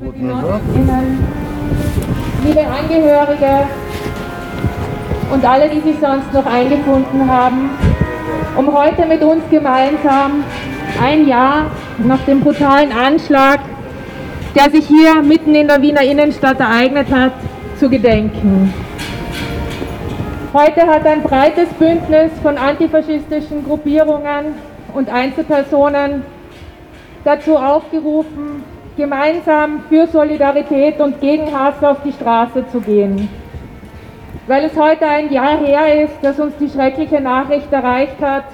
liebe Genossinnen, liebe Angehörige und alle, die sich sonst noch eingefunden haben, um heute mit uns gemeinsam ein Jahr nach dem brutalen Anschlag, der sich hier mitten in der Wiener Innenstadt ereignet hat, zu gedenken. Heute hat ein breites Bündnis von antifaschistischen Gruppierungen und Einzelpersonen dazu aufgerufen, gemeinsam für Solidarität und gegen Hass auf die Straße zu gehen. Weil es heute ein Jahr her ist, dass uns die schreckliche Nachricht erreicht hat,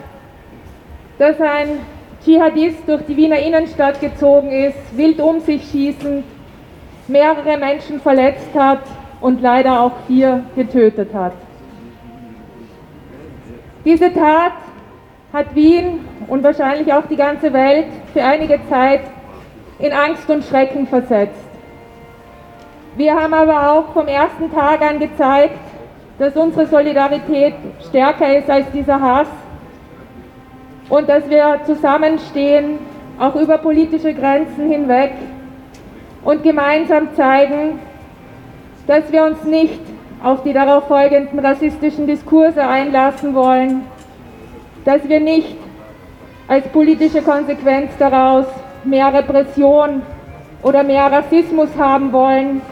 dass ein Dschihadist durch die Wiener Innenstadt gezogen ist, wild um sich schießend, mehrere Menschen verletzt hat und leider auch vier getötet hat. Diese Tat hat Wien und wahrscheinlich auch die ganze Welt für einige Zeit in Angst und Schrecken versetzt. Wir haben aber auch vom ersten Tag an gezeigt, dass unsere Solidarität stärker ist als dieser Hass und dass wir zusammenstehen, auch über politische Grenzen hinweg und gemeinsam zeigen, dass wir uns nicht auf die darauf folgenden rassistischen Diskurse einlassen wollen, dass wir nicht als politische Konsequenz daraus mehr Repression oder mehr Rassismus haben wollen,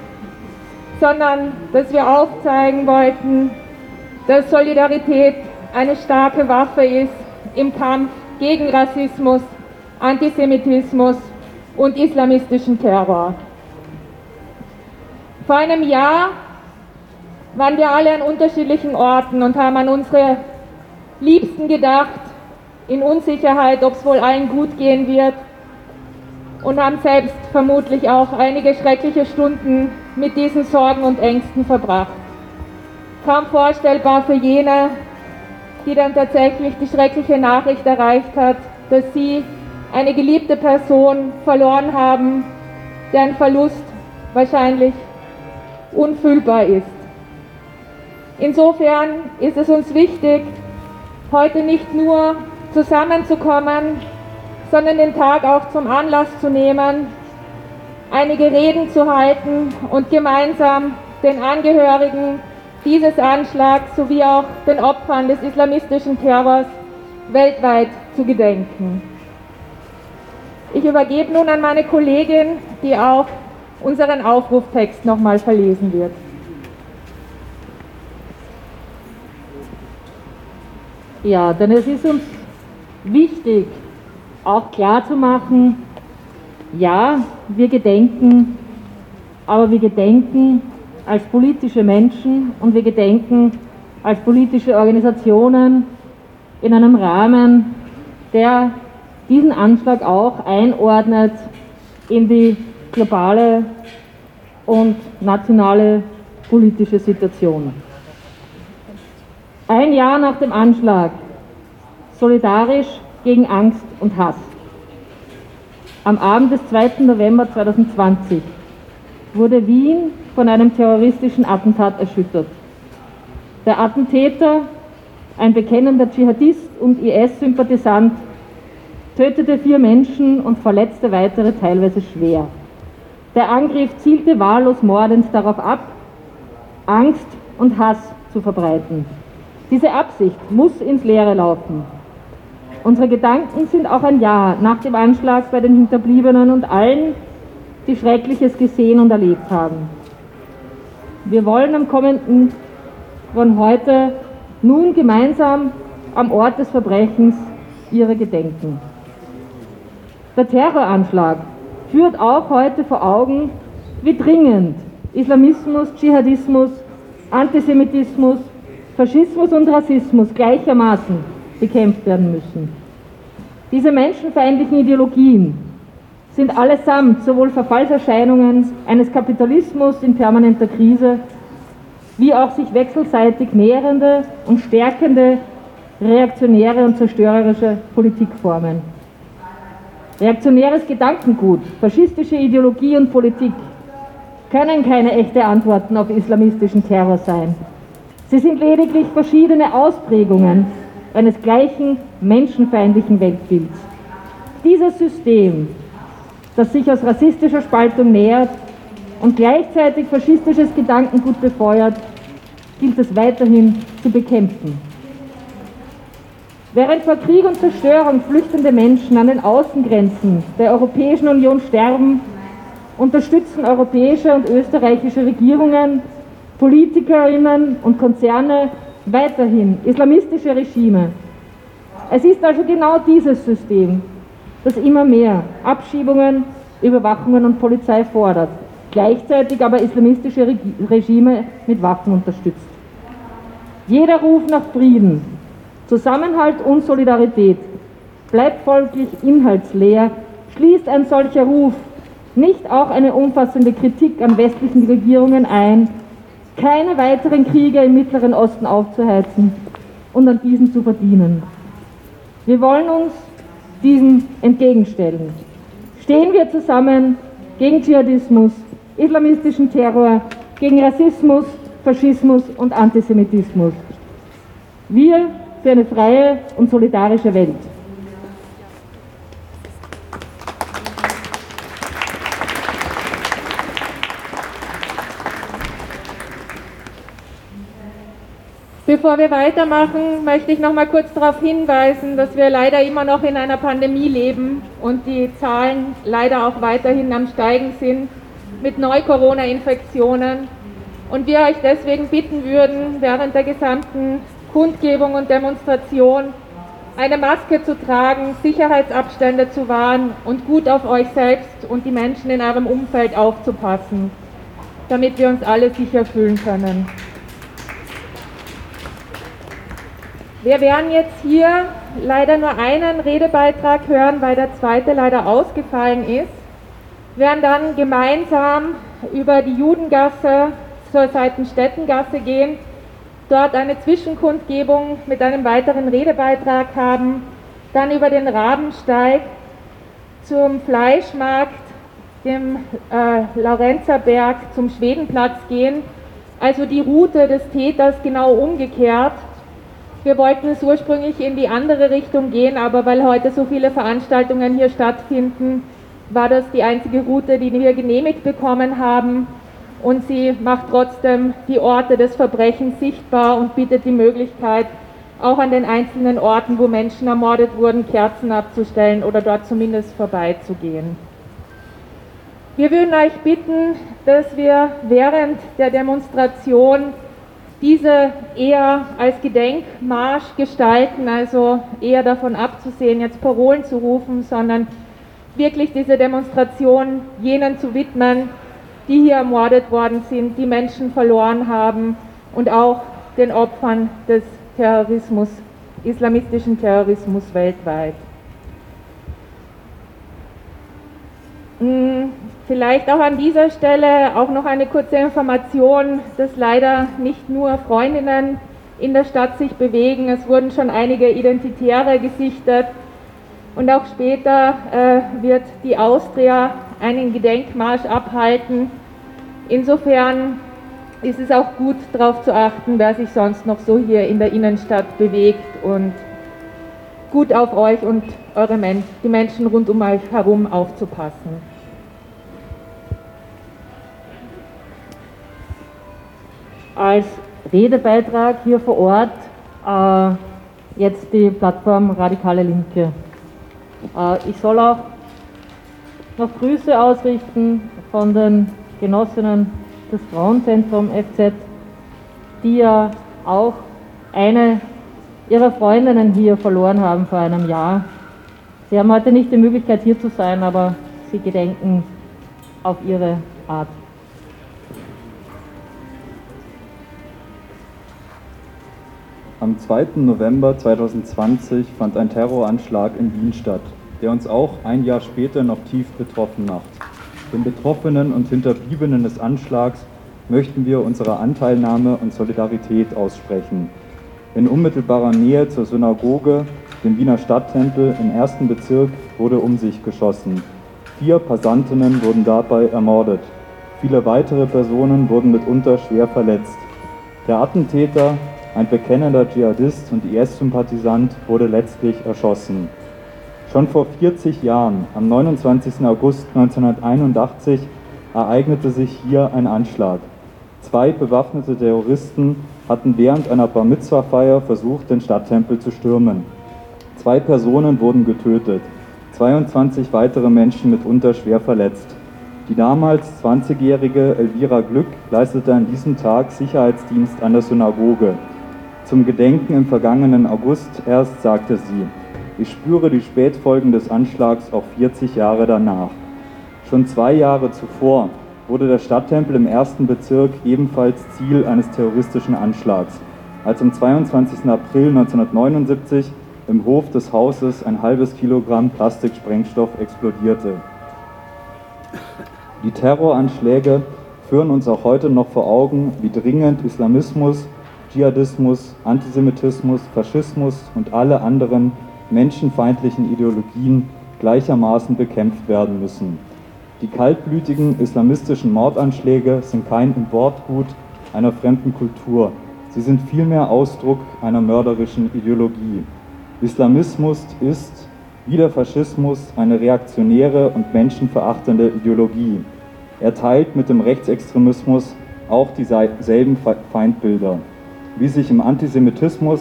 sondern dass wir aufzeigen wollten, dass Solidarität eine starke Waffe ist im Kampf gegen Rassismus, Antisemitismus und islamistischen Terror. Vor einem Jahr waren wir alle an unterschiedlichen Orten und haben an unsere Liebsten gedacht, in Unsicherheit, ob es wohl allen gut gehen wird und haben selbst vermutlich auch einige schreckliche Stunden mit diesen Sorgen und Ängsten verbracht. Kaum vorstellbar für jene, die dann tatsächlich die schreckliche Nachricht erreicht hat, dass sie eine geliebte Person verloren haben, deren Verlust wahrscheinlich unfühlbar ist. Insofern ist es uns wichtig, heute nicht nur zusammenzukommen, sondern den Tag auch zum Anlass zu nehmen, einige Reden zu halten und gemeinsam den Angehörigen dieses Anschlags sowie auch den Opfern des islamistischen Terrors weltweit zu gedenken. Ich übergebe nun an meine Kollegin, die auch unseren Aufruftext nochmal verlesen wird. Ja, denn es ist uns wichtig, auch klar zu machen, ja, wir gedenken, aber wir gedenken als politische Menschen und wir gedenken als politische Organisationen in einem Rahmen, der diesen Anschlag auch einordnet in die globale und nationale politische Situation. Ein Jahr nach dem Anschlag, solidarisch gegen Angst und Hass. Am Abend des 2. November 2020 wurde Wien von einem terroristischen Attentat erschüttert. Der Attentäter, ein bekennender Dschihadist und IS-Sympathisant, tötete vier Menschen und verletzte weitere teilweise schwer. Der Angriff zielte wahllos mordend darauf ab, Angst und Hass zu verbreiten. Diese Absicht muss ins Leere laufen. Unsere Gedanken sind auch ein Jahr nach dem Anschlag bei den Hinterbliebenen und allen, die Schreckliches gesehen und erlebt haben. Wir wollen am kommenden von heute nun gemeinsam am Ort des Verbrechens ihre gedenken. Der Terroranschlag führt auch heute vor Augen, wie dringend Islamismus, Dschihadismus, Antisemitismus, Faschismus und Rassismus gleichermaßen bekämpft werden müssen. Diese menschenfeindlichen Ideologien sind allesamt sowohl Verfallserscheinungen eines Kapitalismus in permanenter Krise, wie auch sich wechselseitig nährende und stärkende reaktionäre und zerstörerische Politikformen. Reaktionäres Gedankengut, faschistische Ideologie und Politik können keine echte Antworten auf islamistischen Terror sein. Sie sind lediglich verschiedene Ausprägungen eines gleichen menschenfeindlichen Weltbilds. Dieses System das sich aus rassistischer Spaltung nähert und gleichzeitig faschistisches Gedankengut befeuert, gilt es weiterhin zu bekämpfen. Während vor Krieg und Zerstörung flüchtende Menschen an den Außengrenzen der Europäischen Union sterben, unterstützen europäische und österreichische Regierungen, Politikerinnen und Konzerne weiterhin islamistische Regime. Es ist also genau dieses System, das immer mehr Abschiebungen, Überwachungen und Polizei fordert, gleichzeitig aber islamistische Regime mit Waffen unterstützt. Jeder Ruf nach Frieden, Zusammenhalt und Solidarität bleibt folglich inhaltsleer, schließt ein solcher Ruf nicht auch eine umfassende Kritik an westlichen Regierungen ein, keine weiteren Kriege im Mittleren Osten aufzuheizen und an diesen zu verdienen. Wir wollen uns diesen entgegenstellen. Stehen wir zusammen gegen Dschihadismus, islamistischen Terror, gegen Rassismus, Faschismus und Antisemitismus. Wir für eine freie und solidarische Welt. Bevor wir weitermachen, möchte ich noch mal kurz darauf hinweisen, dass wir leider immer noch in einer Pandemie leben und die Zahlen leider auch weiterhin am Steigen sind mit Neu-Corona-Infektionen und wir euch deswegen bitten würden, während der gesamten Kundgebung und Demonstration eine Maske zu tragen, Sicherheitsabstände zu wahren und gut auf euch selbst und die Menschen in eurem Umfeld aufzupassen, damit wir uns alle sicher fühlen können. Wir werden jetzt hier leider nur einen Redebeitrag hören, weil der zweite leider ausgefallen ist. Wir werden dann gemeinsam über die Judengasse zur Seitenstättengasse gehen, dort eine Zwischenkundgebung mit einem weiteren Redebeitrag haben, dann über den Rabensteig zum Fleischmarkt, dem äh, Laurenzerberg, zum Schwedenplatz gehen, also die Route des Täters genau umgekehrt wir wollten es ursprünglich in die andere Richtung gehen, aber weil heute so viele Veranstaltungen hier stattfinden, war das die einzige Route, die wir genehmigt bekommen haben. Und sie macht trotzdem die Orte des Verbrechens sichtbar und bietet die Möglichkeit, auch an den einzelnen Orten, wo Menschen ermordet wurden, Kerzen abzustellen oder dort zumindest vorbeizugehen. Wir würden euch bitten, dass wir während der Demonstration diese eher als Gedenkmarsch gestalten, also eher davon abzusehen, jetzt Parolen zu rufen, sondern wirklich diese Demonstration jenen zu widmen, die hier ermordet worden sind, die Menschen verloren haben und auch den Opfern des Terrorismus, islamistischen Terrorismus weltweit. Vielleicht auch an dieser Stelle auch noch eine kurze Information, dass leider nicht nur Freundinnen in der Stadt sich bewegen. Es wurden schon einige Identitäre gesichtet und auch später äh, wird die Austria einen Gedenkmarsch abhalten. Insofern ist es auch gut darauf zu achten, wer sich sonst noch so hier in der Innenstadt bewegt und gut auf euch und eure Men die Menschen rund um euch herum aufzupassen. Als Redebeitrag hier vor Ort äh, jetzt die Plattform Radikale Linke. Äh, ich soll auch noch Grüße ausrichten von den Genossinnen des Frauenzentrum FZ, die ja auch eine ihrer Freundinnen hier verloren haben vor einem Jahr. Sie haben heute nicht die Möglichkeit hier zu sein, aber sie gedenken auf ihre Art. Am 2. November 2020 fand ein Terroranschlag in Wien statt, der uns auch ein Jahr später noch tief betroffen macht. Den Betroffenen und Hinterbliebenen des Anschlags möchten wir unsere Anteilnahme und Solidarität aussprechen. In unmittelbarer Nähe zur Synagoge, dem Wiener Stadttempel im ersten Bezirk, wurde um sich geschossen. Vier Passantinnen wurden dabei ermordet. Viele weitere Personen wurden mitunter schwer verletzt. Der Attentäter ein bekennender Dschihadist und IS-Sympathisant wurde letztlich erschossen. Schon vor 40 Jahren, am 29. August 1981, ereignete sich hier ein Anschlag. Zwei bewaffnete Terroristen hatten während einer Bar Mitzvah-Feier versucht, den Stadttempel zu stürmen. Zwei Personen wurden getötet, 22 weitere Menschen mitunter schwer verletzt. Die damals 20-jährige Elvira Glück leistete an diesem Tag Sicherheitsdienst an der Synagoge. Zum Gedenken im vergangenen August erst sagte sie, ich spüre die Spätfolgen des Anschlags auch 40 Jahre danach. Schon zwei Jahre zuvor wurde der Stadttempel im ersten Bezirk ebenfalls Ziel eines terroristischen Anschlags, als am 22. April 1979 im Hof des Hauses ein halbes Kilogramm Plastiksprengstoff explodierte. Die Terroranschläge führen uns auch heute noch vor Augen, wie dringend Islamismus, Dschihadismus, Antisemitismus, Faschismus und alle anderen menschenfeindlichen Ideologien gleichermaßen bekämpft werden müssen. Die kaltblütigen islamistischen Mordanschläge sind kein Importgut einer fremden Kultur, sie sind vielmehr Ausdruck einer mörderischen Ideologie. Islamismus ist, wie der Faschismus, eine reaktionäre und menschenverachtende Ideologie. Er teilt mit dem Rechtsextremismus auch dieselben Feindbilder, wie sich im Antisemitismus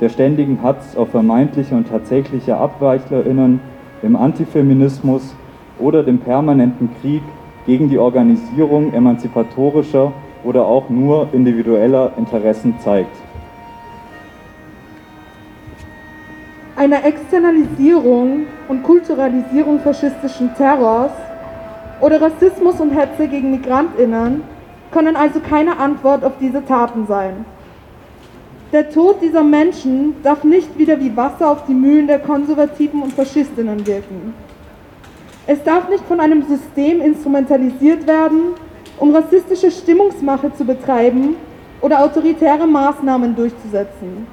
der ständigen Hatz auf vermeintliche und tatsächliche AbweichlerInnen, im Antifeminismus oder dem permanenten Krieg gegen die Organisierung emanzipatorischer oder auch nur individueller Interessen zeigt. Eine Externalisierung und Kulturalisierung faschistischen Terrors oder Rassismus und Hetze gegen Migrantinnen können also keine Antwort auf diese Taten sein. Der Tod dieser Menschen darf nicht wieder wie Wasser auf die Mühlen der Konservativen und Faschistinnen wirken. Es darf nicht von einem System instrumentalisiert werden, um rassistische Stimmungsmache zu betreiben oder autoritäre Maßnahmen durchzusetzen.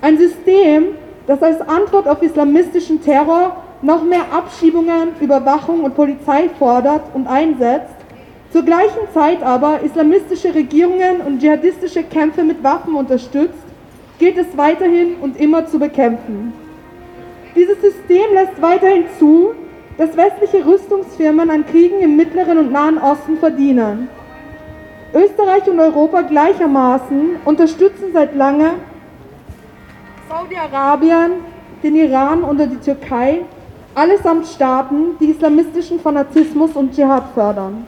Ein System, das als Antwort auf islamistischen Terror noch mehr Abschiebungen, Überwachung und Polizei fordert und einsetzt, zur gleichen Zeit aber islamistische Regierungen und dschihadistische Kämpfe mit Waffen unterstützt, gilt es weiterhin und immer zu bekämpfen. Dieses System lässt weiterhin zu, dass westliche Rüstungsfirmen an Kriegen im Mittleren und Nahen Osten verdienen. Österreich und Europa gleichermaßen unterstützen seit langem Saudi-Arabien, den Iran und die Türkei, allesamt Staaten, die islamistischen Fanatismus und Dschihad fördern.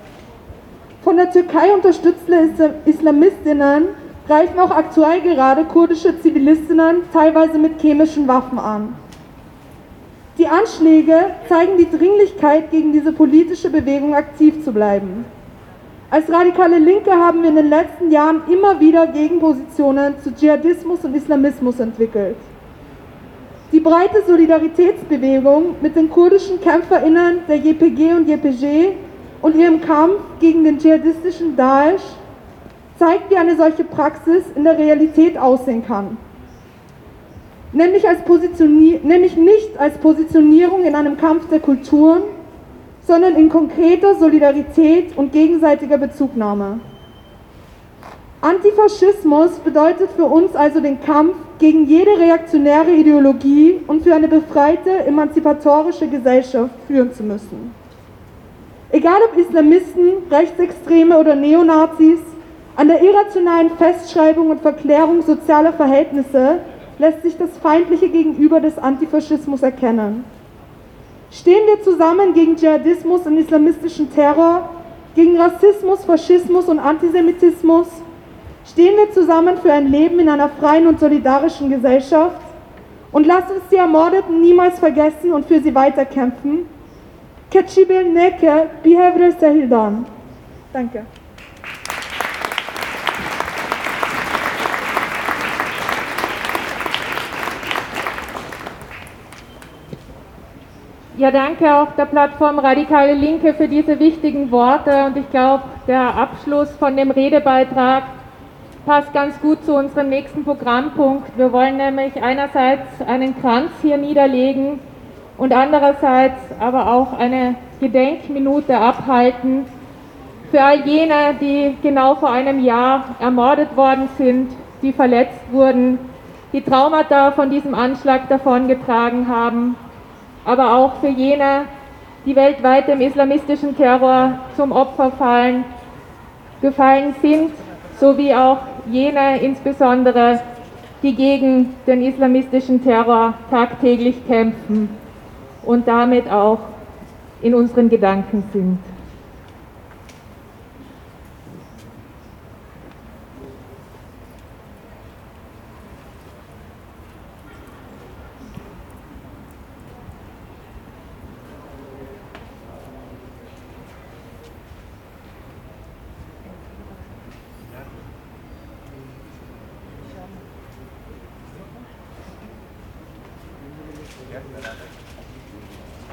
Von der Türkei unterstützte Islamistinnen greifen auch aktuell gerade kurdische Zivilistinnen teilweise mit chemischen Waffen an. Die Anschläge zeigen die Dringlichkeit, gegen diese politische Bewegung aktiv zu bleiben. Als radikale Linke haben wir in den letzten Jahren immer wieder Gegenpositionen zu Dschihadismus und Islamismus entwickelt. Die breite Solidaritätsbewegung mit den kurdischen KämpferInnen der JPG und JPG und ihrem Kampf gegen den dschihadistischen Daesh zeigt, wie eine solche Praxis in der Realität aussehen kann. Nämlich, als nämlich nicht als Positionierung in einem Kampf der Kulturen, sondern in konkreter Solidarität und gegenseitiger Bezugnahme. Antifaschismus bedeutet für uns also den Kampf gegen jede reaktionäre Ideologie und für eine befreite, emanzipatorische Gesellschaft führen zu müssen. Egal ob Islamisten, Rechtsextreme oder Neonazis, an der irrationalen Festschreibung und Verklärung sozialer Verhältnisse lässt sich das feindliche Gegenüber des Antifaschismus erkennen. Stehen wir zusammen gegen Dschihadismus und islamistischen Terror, gegen Rassismus, Faschismus und Antisemitismus? Stehen wir zusammen für ein Leben in einer freien und solidarischen Gesellschaft? Und lasst uns die Ermordeten niemals vergessen und für sie weiterkämpfen. Keçibil neke bihevre sehildan. Danke. Ja, danke auch der Plattform Radikale Linke für diese wichtigen Worte und ich glaube, der Abschluss von dem Redebeitrag passt ganz gut zu unserem nächsten Programmpunkt. Wir wollen nämlich einerseits einen Kranz hier niederlegen und andererseits aber auch eine Gedenkminute abhalten für all jene, die genau vor einem Jahr ermordet worden sind, die verletzt wurden, die Traumata von diesem Anschlag davongetragen haben aber auch für jene, die weltweit dem islamistischen Terror zum Opfer fallen, gefallen sind, sowie auch jene insbesondere, die gegen den islamistischen Terror tagtäglich kämpfen und damit auch in unseren Gedanken sind.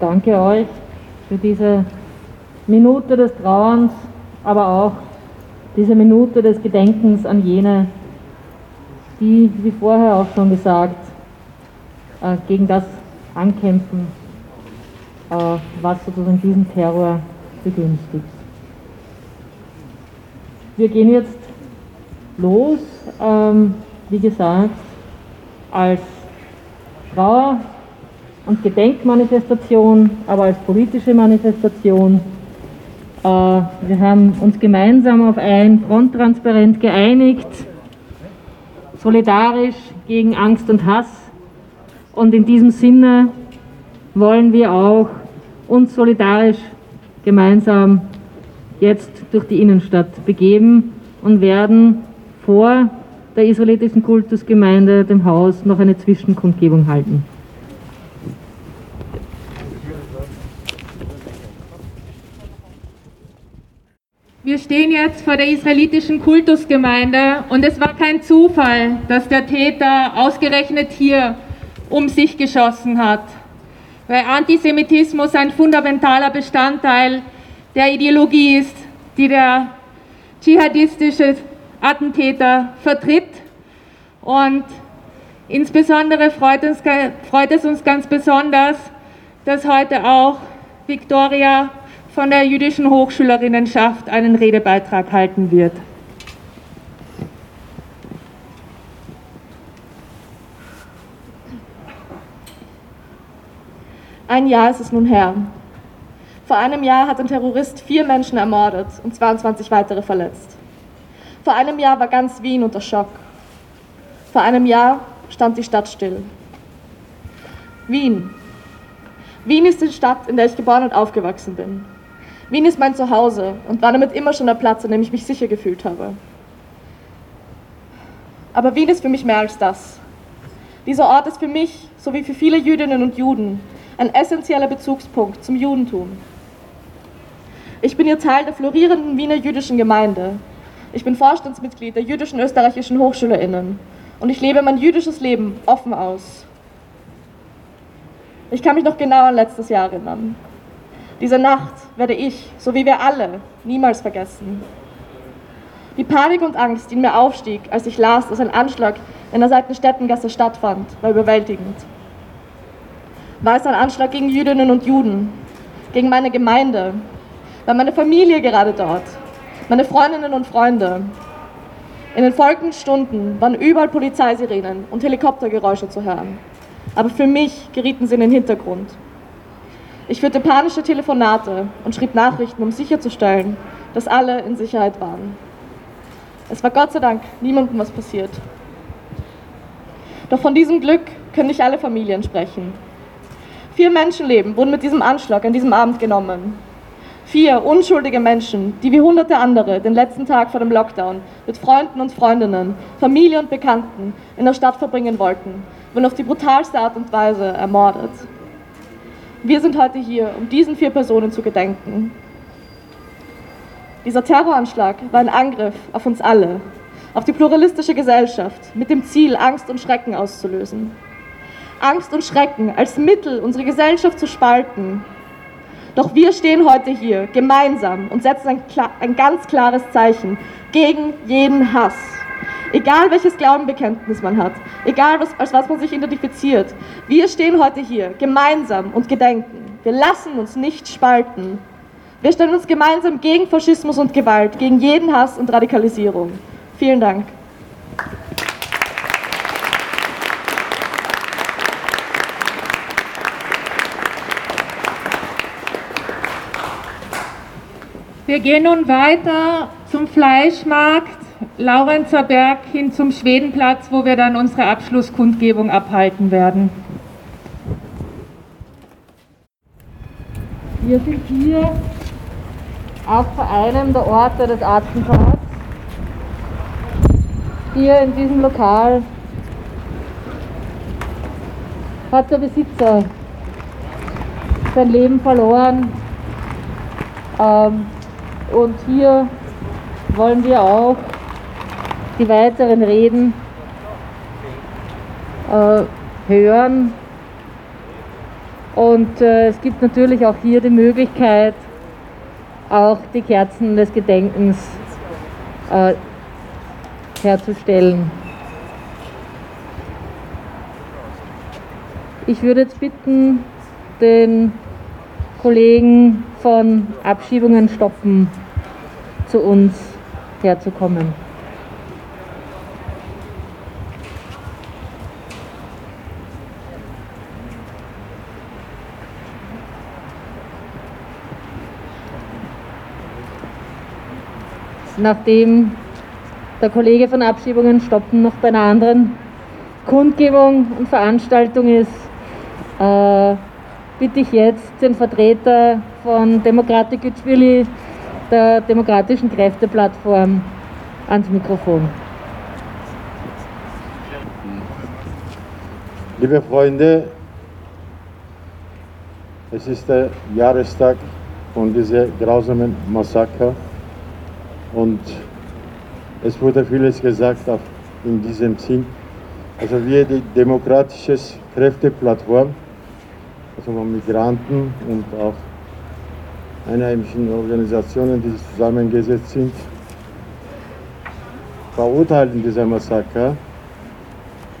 Danke euch für diese Minute des Trauerns, aber auch diese Minute des Gedenkens an jene, die, wie vorher auch schon gesagt, äh, gegen das ankämpfen, äh, was sozusagen diesen Terror begünstigt. Wir gehen jetzt los, ähm, wie gesagt, als Trauer und Gedenkmanifestation, aber als politische Manifestation. Äh, wir haben uns gemeinsam auf ein Fronttransparent geeinigt, solidarisch gegen Angst und Hass. Und in diesem Sinne wollen wir auch uns solidarisch gemeinsam jetzt durch die Innenstadt begeben und werden vor der israelitischen Kultusgemeinde, dem Haus, noch eine Zwischenkundgebung halten. Wir stehen jetzt vor der israelitischen Kultusgemeinde und es war kein Zufall, dass der Täter ausgerechnet hier um sich geschossen hat, weil Antisemitismus ein fundamentaler Bestandteil der Ideologie ist, die der dschihadistische Attentäter vertritt. Und insbesondere freut, uns, freut es uns ganz besonders, dass heute auch Viktoria von der jüdischen Hochschülerinnenschaft einen Redebeitrag halten wird. Ein Jahr ist es nun her. Vor einem Jahr hat ein Terrorist vier Menschen ermordet und 22 weitere verletzt. Vor einem Jahr war ganz Wien unter Schock. Vor einem Jahr stand die Stadt still. Wien. Wien ist die Stadt, in der ich geboren und aufgewachsen bin. Wien ist mein Zuhause und war damit immer schon der Platz, an dem ich mich sicher gefühlt habe. Aber Wien ist für mich mehr als das. Dieser Ort ist für mich, so wie für viele Jüdinnen und Juden, ein essentieller Bezugspunkt zum Judentum. Ich bin hier Teil der florierenden Wiener jüdischen Gemeinde. Ich bin Vorstandsmitglied der jüdischen österreichischen HochschülerInnen und ich lebe mein jüdisches Leben offen aus. Ich kann mich noch genau an letztes Jahr erinnern. Diese Nacht werde ich, so wie wir alle, niemals vergessen. Die Panik und Angst, die in mir aufstieg, als ich las, dass ein Anschlag in der Seitenstättengasse stattfand, war überwältigend. War es ein Anschlag gegen Jüdinnen und Juden, gegen meine Gemeinde, war meine Familie gerade dort, meine Freundinnen und Freunde. In den folgenden Stunden waren überall Polizeisirenen und Helikoptergeräusche zu hören. Aber für mich gerieten sie in den Hintergrund. Ich führte panische Telefonate und schrieb Nachrichten, um sicherzustellen, dass alle in Sicherheit waren. Es war Gott sei Dank niemandem was passiert. Doch von diesem Glück können nicht alle Familien sprechen. Vier Menschenleben wurden mit diesem Anschlag an diesem Abend genommen. Vier unschuldige Menschen, die wie hunderte andere den letzten Tag vor dem Lockdown mit Freunden und Freundinnen, Familie und Bekannten in der Stadt verbringen wollten, wurden auf die brutalste Art und Weise ermordet. Wir sind heute hier, um diesen vier Personen zu gedenken. Dieser Terroranschlag war ein Angriff auf uns alle, auf die pluralistische Gesellschaft, mit dem Ziel, Angst und Schrecken auszulösen. Angst und Schrecken als Mittel, unsere Gesellschaft zu spalten, doch wir stehen heute hier gemeinsam und setzen ein, ein ganz klares Zeichen gegen jeden Hass. Egal welches Glaubenbekenntnis man hat, egal was, als was man sich identifiziert, wir stehen heute hier gemeinsam und gedenken. Wir lassen uns nicht spalten. Wir stellen uns gemeinsam gegen Faschismus und Gewalt, gegen jeden Hass und Radikalisierung. Vielen Dank. Wir gehen nun weiter zum Fleischmarkt Laurenzer Berg hin zum Schwedenplatz, wo wir dann unsere Abschlusskundgebung abhalten werden. Wir sind hier vor einem der Orte des Attentats. Hier in diesem Lokal hat der Besitzer sein Leben verloren. Ähm, und hier wollen wir auch die weiteren Reden äh, hören. Und äh, es gibt natürlich auch hier die Möglichkeit, auch die Kerzen des Gedenkens äh, herzustellen. Ich würde jetzt bitten, den Kollegen von Abschiebungen stoppen zu uns herzukommen. Nachdem der Kollege von Abschiebungen stoppen noch bei einer anderen Kundgebung und Veranstaltung ist, äh, bitte ich jetzt den Vertreter von Demokratik Gütschwili, der Demokratischen Kräfteplattform, ans Mikrofon. Liebe Freunde, es ist der Jahrestag von diesem grausamen Massaker und es wurde vieles gesagt auch in diesem Sinn. Also wir, die Demokratische Kräfteplattform, also von Migranten und auch einheimischen Organisationen, die zusammengesetzt sind, verurteilen dieser Massaker.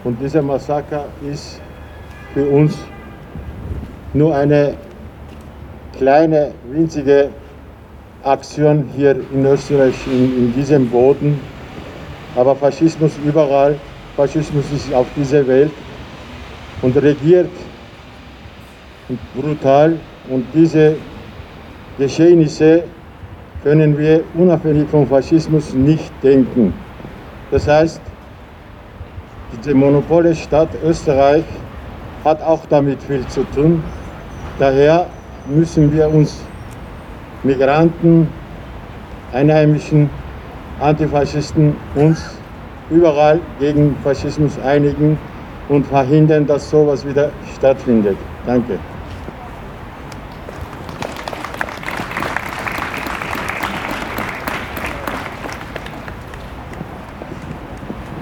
Und dieser Massaker ist für uns nur eine kleine, winzige Aktion hier in Österreich, in, in diesem Boden. Aber Faschismus überall, Faschismus ist auf dieser Welt und regiert brutal. Und diese Geschehnisse können wir unabhängig vom Faschismus nicht denken. Das heißt, diese monopole Stadt Österreich hat auch damit viel zu tun. Daher müssen wir uns Migranten, Einheimischen, Antifaschisten uns überall gegen Faschismus einigen und verhindern, dass sowas wieder stattfindet. Danke.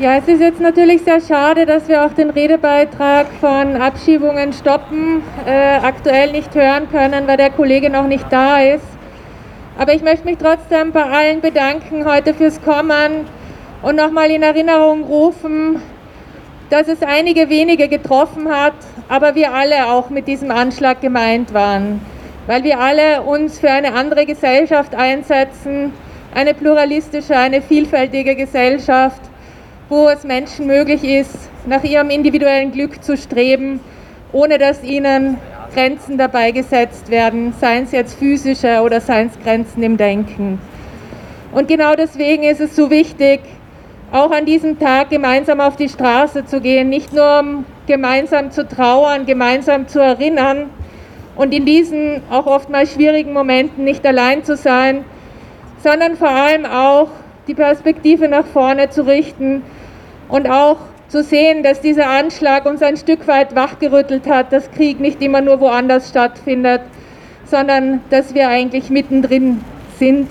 Ja, es ist jetzt natürlich sehr schade, dass wir auch den Redebeitrag von Abschiebungen stoppen, äh, aktuell nicht hören können, weil der Kollege noch nicht da ist. Aber ich möchte mich trotzdem bei allen bedanken heute fürs Kommen und nochmal in Erinnerung rufen, dass es einige wenige getroffen hat, aber wir alle auch mit diesem Anschlag gemeint waren, weil wir alle uns für eine andere Gesellschaft einsetzen, eine pluralistische, eine vielfältige Gesellschaft wo es Menschen möglich ist, nach ihrem individuellen Glück zu streben, ohne dass ihnen Grenzen dabei gesetzt werden, seien es jetzt physische oder seien es Grenzen im Denken. Und genau deswegen ist es so wichtig, auch an diesem Tag gemeinsam auf die Straße zu gehen, nicht nur um gemeinsam zu trauern, gemeinsam zu erinnern und in diesen auch oftmals schwierigen Momenten nicht allein zu sein, sondern vor allem auch die Perspektive nach vorne zu richten und auch zu sehen, dass dieser Anschlag uns ein Stück weit wachgerüttelt hat, dass Krieg nicht immer nur woanders stattfindet, sondern dass wir eigentlich mittendrin sind.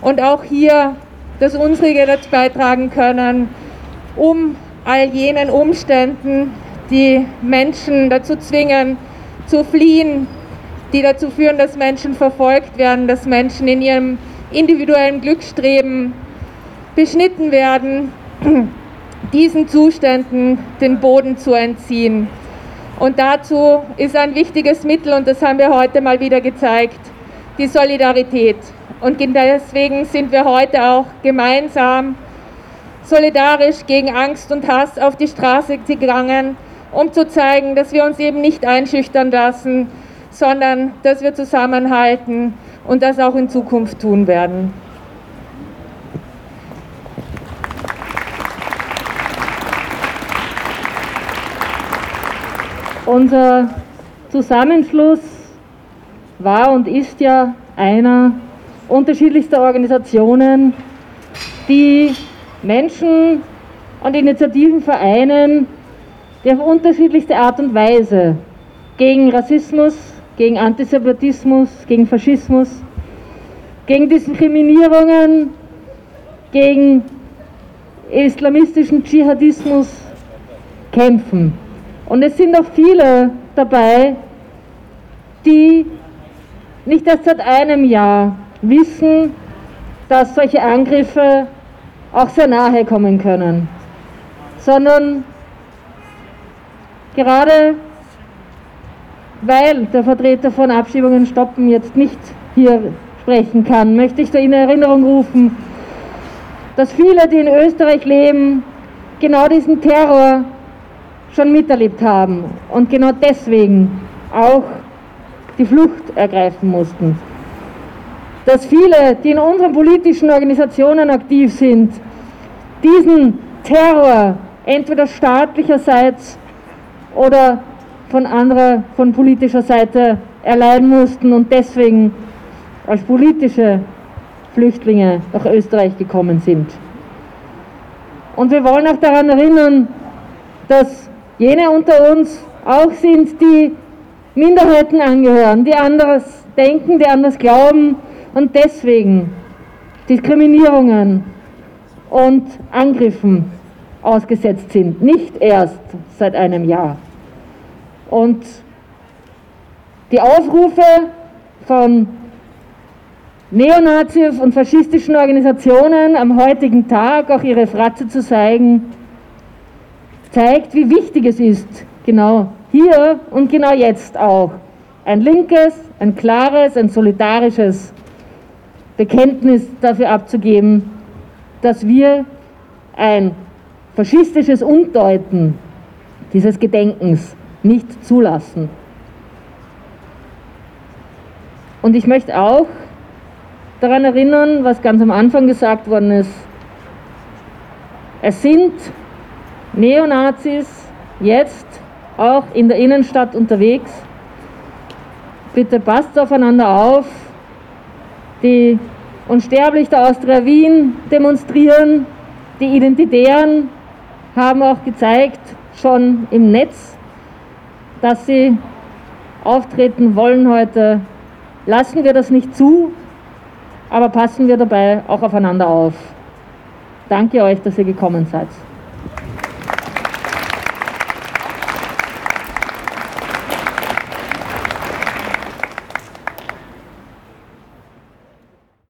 Und auch hier das Unsrige dazu beitragen können, um all jenen Umständen, die Menschen dazu zwingen, zu fliehen, die dazu führen, dass Menschen verfolgt werden, dass Menschen in ihrem individuellen Glückstreben beschnitten werden, diesen Zuständen den Boden zu entziehen. Und dazu ist ein wichtiges Mittel, und das haben wir heute mal wieder gezeigt, die Solidarität. Und deswegen sind wir heute auch gemeinsam solidarisch gegen Angst und Hass auf die Straße gegangen, um zu zeigen, dass wir uns eben nicht einschüchtern lassen, sondern dass wir zusammenhalten und das auch in Zukunft tun werden. Unser Zusammenschluss war und ist ja einer unterschiedlichster Organisationen, die Menschen und Initiativen vereinen, die auf unterschiedlichste Art und Weise gegen Rassismus, gegen Antisemitismus, gegen Faschismus, gegen Diskriminierungen, gegen islamistischen Dschihadismus kämpfen. Und es sind auch viele dabei, die nicht erst seit einem Jahr wissen, dass solche Angriffe auch sehr nahe kommen können, sondern gerade weil der Vertreter von Abschiebungen stoppen jetzt nicht hier sprechen kann, möchte ich da in Erinnerung rufen, dass viele, die in Österreich leben, genau diesen Terror schon miterlebt haben und genau deswegen auch die Flucht ergreifen mussten. Dass viele, die in unseren politischen Organisationen aktiv sind, diesen Terror entweder staatlicherseits oder von anderer, von politischer Seite erleiden mussten und deswegen als politische Flüchtlinge nach Österreich gekommen sind. Und wir wollen auch daran erinnern, dass jene unter uns auch sind, die Minderheiten angehören, die anders denken, die anders glauben und deswegen Diskriminierungen und Angriffen ausgesetzt sind. Nicht erst seit einem Jahr. Und die Aufrufe von Neonazi und faschistischen Organisationen am heutigen Tag auch ihre Fratze zu zeigen, zeigt, wie wichtig es ist, genau hier und genau jetzt auch ein linkes, ein klares, ein solidarisches Bekenntnis dafür abzugeben, dass wir ein faschistisches Umdeuten dieses Gedenkens nicht zulassen. Und ich möchte auch daran erinnern, was ganz am Anfang gesagt worden ist. Es sind Neonazis jetzt auch in der Innenstadt unterwegs. Bitte passt aufeinander auf. Die unsterblich der Austria Wien demonstrieren. Die Identitären haben auch gezeigt, schon im Netz, dass sie auftreten wollen heute. Lassen wir das nicht zu, aber passen wir dabei auch aufeinander auf. Danke euch, dass ihr gekommen seid.